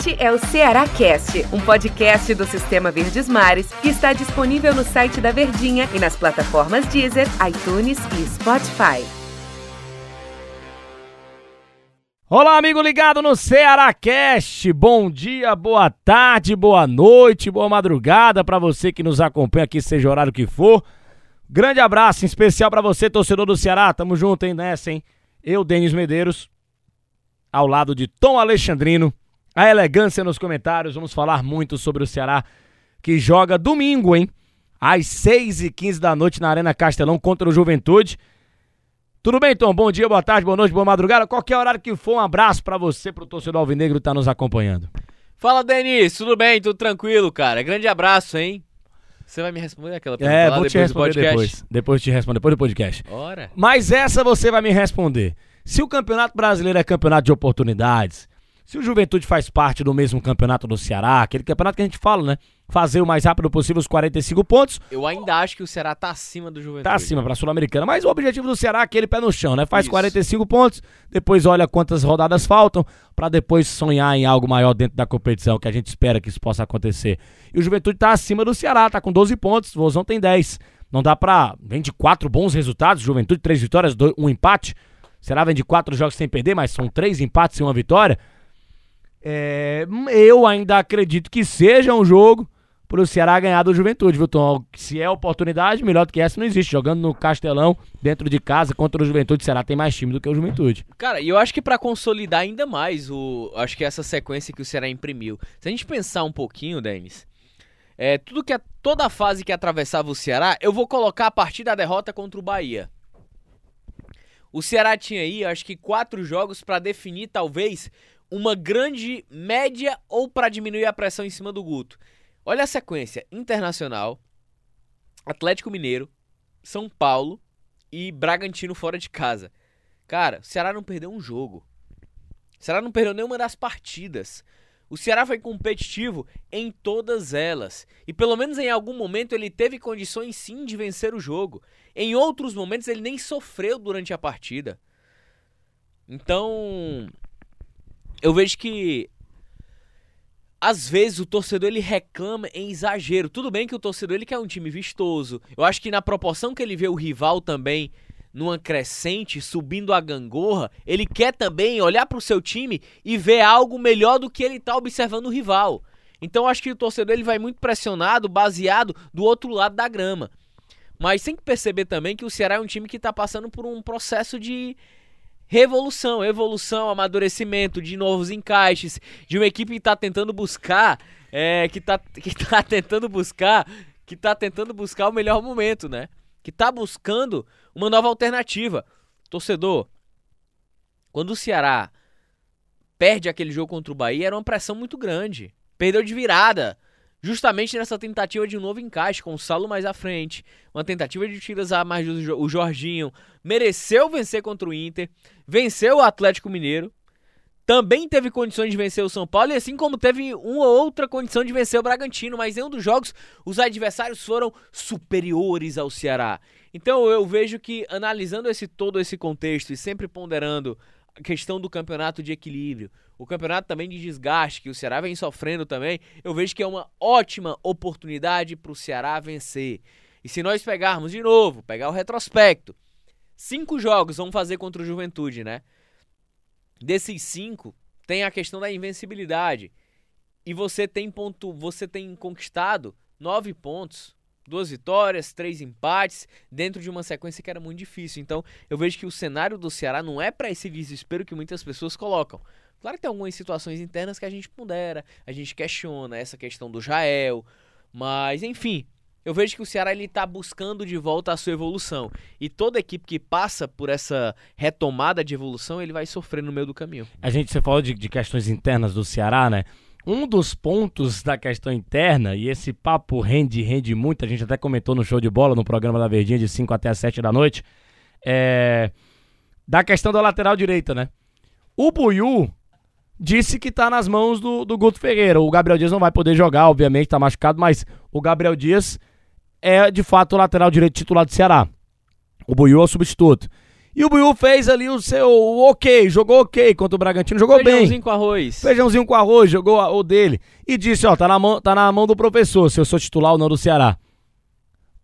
Este é o Ceará Cast, um podcast do Sistema Verdes Mares que está disponível no site da Verdinha e nas plataformas Deezer, iTunes e Spotify. Olá, amigo ligado no Ceará Cast. Bom dia, boa tarde, boa noite, boa madrugada para você que nos acompanha aqui, seja o horário que for. Grande abraço em especial para você, torcedor do Ceará. Tamo junto hein, nessa, hein? Eu, Denis Medeiros, ao lado de Tom Alexandrino. A elegância nos comentários. Vamos falar muito sobre o Ceará que joga domingo, hein? Às 6h15 da noite na Arena Castelão contra o Juventude. Tudo bem, Tom? Bom dia, boa tarde, boa noite, boa madrugada. Qualquer horário que for, um abraço para você, pro torcedor alvinegro que tá nos acompanhando. Fala, Denis, tudo bem? Tudo tranquilo, cara? Grande abraço, hein? Você vai me responder aquela pergunta É, lá vou depois te responder do podcast? depois. Depois te responder, depois do podcast. Ora. Mas essa você vai me responder. Se o Campeonato Brasileiro é campeonato de oportunidades, se o Juventude faz parte do mesmo campeonato do Ceará, aquele campeonato que a gente fala, né? Fazer o mais rápido possível os 45 pontos, Eu ainda acho que o Ceará tá acima do Juventude. tá acima pra Sul-Americana. Mas o objetivo do Ceará é aquele pé no chão, né? Faz Isso. 45 pontos, depois olha quantas rodadas faltam, pra depois sonhar em algo maior dentro da competição, que a gente espera que isso possa acontecer. E o Juventude tá acima do Ceará, tá com 12 pontos, o Vozão tem 10. Não dá pra. Vem de quatro bons resultados, Juventude, três vitórias, dois- um empate. O Ceará vem de quatro jogos sem perder, mas são três empates e uma vitória. É, eu ainda acredito que seja um jogo pro Ceará ganhar do Juventude, viu, Tom? Se é oportunidade, melhor do que essa não existe. Jogando no Castelão, dentro de casa, contra o Juventude, o Ceará tem mais time do que o Juventude. Cara, e eu acho que pra consolidar ainda mais o, acho que essa sequência que o Ceará imprimiu. Se a gente pensar um pouquinho, Denis, é, tudo que a- toda a fase que atravessava o Ceará, eu vou colocar a partir da derrota contra o Bahia. O Ceará tinha aí, acho que quatro jogos pra definir talvez uma grande média ou pra diminuir a pressão em cima do Guto. Olha a sequência: Internacional, Atlético Mineiro, São Paulo e Bragantino fora de casa. Cara, o Ceará não perdeu um jogo. O Ceará não perdeu nenhuma das partidas. O Ceará foi competitivo em todas elas. E pelo menos em algum momento ele teve condições sim de vencer o jogo. Em outros momentos ele nem sofreu durante a partida. Então, eu vejo que às vezes o torcedor ele reclama em exagero. Tudo bem que o torcedor ele quer um time vistoso. Eu acho que na proporção que ele vê o rival também numa crescente, subindo a gangorra, ele quer também olhar para o seu time e ver algo melhor do que ele tá observando o rival. Então acho que o torcedor ele vai muito pressionado, baseado do outro lado da grama. Mas tem que perceber também que o Ceará é um time que está passando por um processo de revolução, evolução, amadurecimento, de novos encaixes, de uma equipe que está tentando buscar, é, que está que tá tentando buscar, que tá tentando buscar o melhor momento, né? Que tá buscando uma nova alternativa. Torcedor, quando o Ceará perde aquele jogo contra o Bahia, era uma pressão muito grande. Perdeu de virada. Justamente nessa tentativa de um novo encaixe, com o Saulo mais à frente. Uma tentativa de utilizar mais o Jorginho. Mereceu vencer contra o Inter. Venceu o Atlético Mineiro. Também teve condições de vencer o São Paulo. E assim como teve uma outra condição de vencer o Bragantino. Mas em um dos jogos, os adversários foram superiores ao Ceará. Então eu vejo que analisando esse todo esse contexto e sempre ponderando a questão do campeonato de equilíbrio, o campeonato também de desgaste que o Ceará vem sofrendo também, eu vejo que é uma ótima oportunidade para o Ceará vencer. E se nós pegarmos de novo, pegar o retrospecto, cinco jogos vamos fazer contra o Juventude, né? Desses cinco, tem a questão da invencibilidade. E você tem ponto, você tem conquistado nove pontos, duas vitórias, três empates, dentro de uma sequência que era muito difícil. Então, eu vejo que o cenário do Ceará não é para esse desespero que muitas pessoas colocam. Claro que tem algumas situações internas que a gente pondera, a gente questiona essa questão do Jael, mas enfim, eu vejo que o Ceará ele tá buscando de volta a sua evolução. E toda equipe que passa por essa retomada de evolução, ele vai sofrer no meio do caminho. A gente, você falou de, de questões internas do Ceará, né? Um dos pontos da questão interna, e esse papo rende, rende muito, a gente até comentou no show de bola, no programa da Verdinha, de 5 até as 7 da noite, é. Da questão da lateral direita, né? O Buiu disse que tá nas mãos do, do Guto Ferreira. O Gabriel Dias não vai poder jogar, obviamente, tá machucado, mas o Gabriel Dias é de fato o lateral direito titular do Ceará. O Buiu é o substituto. E o Buiu fez ali o seu ok, jogou ok contra o Bragantino, jogou Feijãozinho bem. com arroz. Feijãozinho com arroz, jogou a- o dele. E disse, ó, tá na, mão, tá na mão do professor, se eu sou titular ou não do Ceará.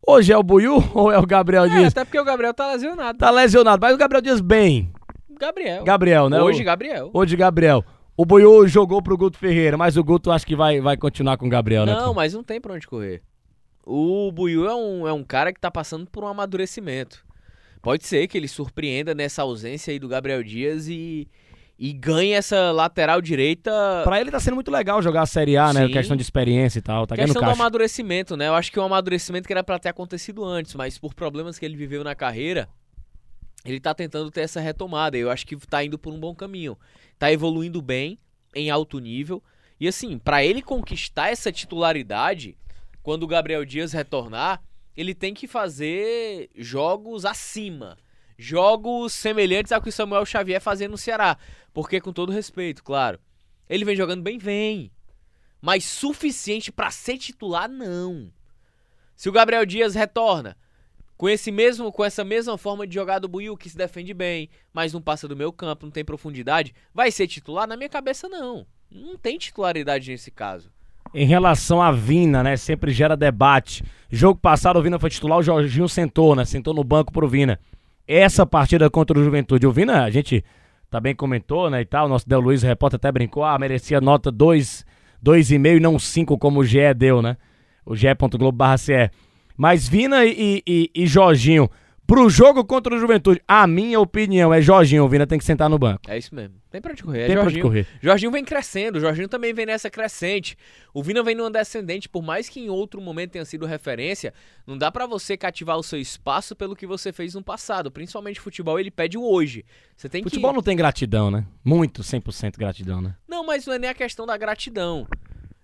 Hoje é o Buiu ou é o Gabriel É, Dias? até porque o Gabriel tá lesionado. Tá lesionado, mas o Gabriel Dias bem. Gabriel. Gabriel, né? Hoje, O- Gabriel. Hoje, Gabriel. O Buiu jogou pro Guto Ferreira, mas o Guto acho que vai, vai continuar com o Gabriel, né? Não, mas não tem pra onde correr. O Buiu é um, é um cara que tá passando por um amadurecimento. Pode ser que ele surpreenda nessa ausência aí do Gabriel Dias e, e ganhe essa lateral direita. Pra ele tá sendo muito legal jogar a Série A, né? Sim. Questão de experiência e tal. Tá questão do amadurecimento, né? Eu acho que é um amadurecimento que era pra ter acontecido antes, mas por problemas que ele viveu na carreira, ele tá tentando ter essa retomada. Eu acho que tá indo por um bom caminho. Tá evoluindo bem, em alto nível. E assim, pra ele conquistar essa titularidade, quando o Gabriel Dias retornar, ele tem que fazer jogos acima. Jogos semelhantes ao que o Samuel Xavier fazia no Ceará. Porque, com todo respeito, claro. Ele vem jogando bem, vem. Mas suficiente pra ser titular, não. Se o Gabriel Dias retorna com esse mesmo, com essa mesma forma de jogar do Buiu, que se defende bem, mas não passa do meu campo, não tem profundidade, vai ser titular? Na minha cabeça, não. Não tem titularidade nesse caso. Em relação à Vina, né? Sempre gera debate. Jogo passado o Vina foi titular, o Jorginho sentou, né? Sentou no banco pro Vina. Essa partida contra o Juventude, o Vina, a gente também comentou, né, e tal, o nosso Del Luiz, repórter até brincou, ah, merecia nota 2, 2,5 e não 5 como o GE deu, né? O ge.globo barra CE. Mas Vina e, e, e Jorginho, pro jogo contra o Juventude, a minha opinião é Jorginho, o Vina tem que sentar no banco. É isso mesmo. Tem pra onde correr. É tem pra onde Jorginho. correr. Jorginho vem crescendo, o Jorginho também vem nessa crescente. O Vina vem numa descendente, por mais que em outro momento tenha sido referência, não dá pra você cativar o seu espaço pelo que você fez no passado. Principalmente futebol, ele pede o hoje. Você tem Futebol que não tem gratidão, né? Muito, 100% gratidão, né? Não, mas não é nem a questão da gratidão.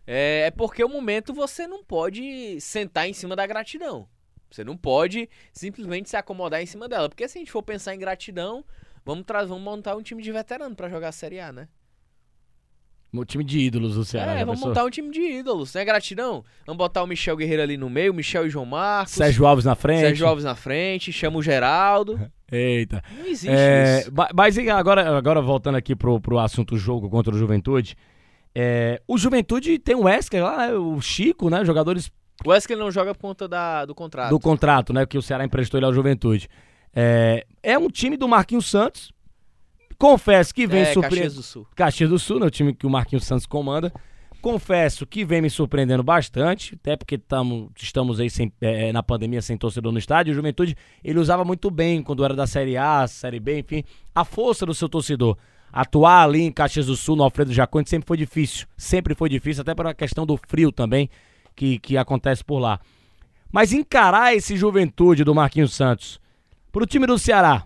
É, é porque o momento você não pode sentar em cima da gratidão. Você não pode simplesmente se acomodar em cima dela. Porque se a gente for pensar em gratidão, vamos, tra- vamos montar um time de veterano pra jogar a Série A, né? O time de ídolos do Ceará. é, já vamos pensou? montar um time de ídolos, né? Gratidão. Vamos botar o Michel Guerreiro ali no meio, Michel e João Marcos. Sérgio Alves na frente. Sérgio Alves na frente, chama o Geraldo. Eita. Não existe É, isso. mas agora, agora voltando aqui pro, pro assunto jogo contra o Juventude. é, o Juventude tem o Wesker lá, né, o Chico, né? Jogadores O Wesley não joga por conta da, do contrato. do contrato, né? Que o Ceará emprestou ele ao Juventude. É, é um time do Marquinhos Santos. Confesso que vem é, surpreendendo. Caxias do Sul. Caxias do Sul, né, o time que o Marquinhos Santos comanda. Confesso que vem me surpreendendo bastante, até porque tamo, estamos aí sem- é, na pandemia sem torcedor no estádio. O Juventude, ele usava muito bem quando era da Série A, Série B, enfim, a força do seu torcedor. Atuar ali em Caxias do Sul, no Alfredo Jacone, sempre foi difícil. Sempre foi difícil, até pela questão do frio também que, que acontece por lá. Mas encarar esse Juventude do Marquinhos Santos pro time do Ceará,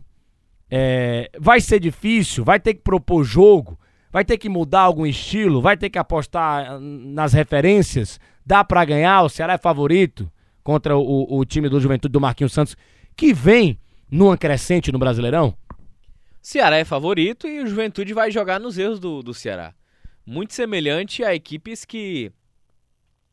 é, vai ser difícil, vai ter que propor jogo, vai ter que mudar algum estilo, vai ter que apostar nas referências, dá pra ganhar, o Ceará é favorito contra o, o time do Juventude do Marquinhos Santos, que vem numa crescente no Brasileirão. Ceará é favorito e o Juventude vai jogar nos erros do, do Ceará. Muito semelhante a equipes que.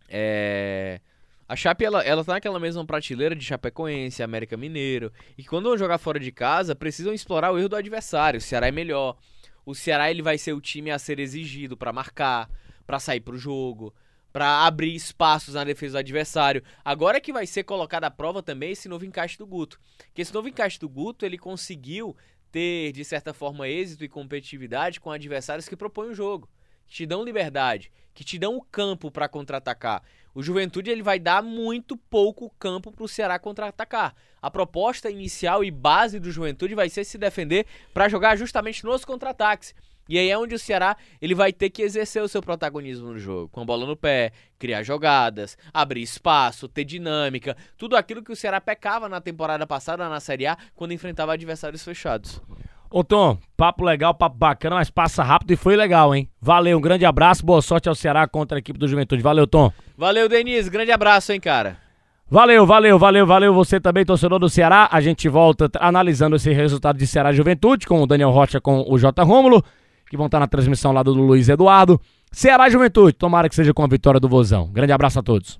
É, a Chape ela, ela tá naquela mesma prateleira de Chapecoense, América Mineiro. E quando vão jogar fora de casa, precisam explorar o erro do adversário. O Ceará é melhor. O Ceará ele vai ser o time a ser exigido pra marcar, pra sair pro jogo, pra abrir espaços na defesa do adversário. Agora que vai ser colocado à prova também esse novo encaixe do Guto. Que esse novo encaixe do Guto, ele conseguiu ter, de certa forma, êxito e competitividade com adversários que propõem o jogo, te dão liberdade, que te dão o campo para contra-atacar. O Juventude ele vai dar muito pouco campo para o Ceará contra-atacar. A proposta inicial e base do Juventude vai ser se defender para jogar justamente nos contra-ataques. E aí é onde o Ceará ele vai ter que exercer o seu protagonismo no jogo, com a bola no pé, criar jogadas, abrir espaço, ter dinâmica, tudo aquilo que o Ceará pecava na temporada passada na Série A quando enfrentava adversários fechados. Ô Tom, papo legal, papo bacana, mas passa rápido e foi legal, hein? Valeu, um grande abraço, boa sorte ao Ceará contra a equipe do Juventude. Valeu, Tom. Valeu, Denise, grande abraço, hein, cara. Valeu, valeu, valeu, valeu. Você também, torcedor do Ceará. A gente volta analisando esse resultado de Ceará Juventude com o Daniel Rocha com o J. Rômulo, que vão estar na transmissão lá do Luiz Eduardo. Ceará Juventude, tomara que seja com a vitória do Vozão. Grande abraço a todos.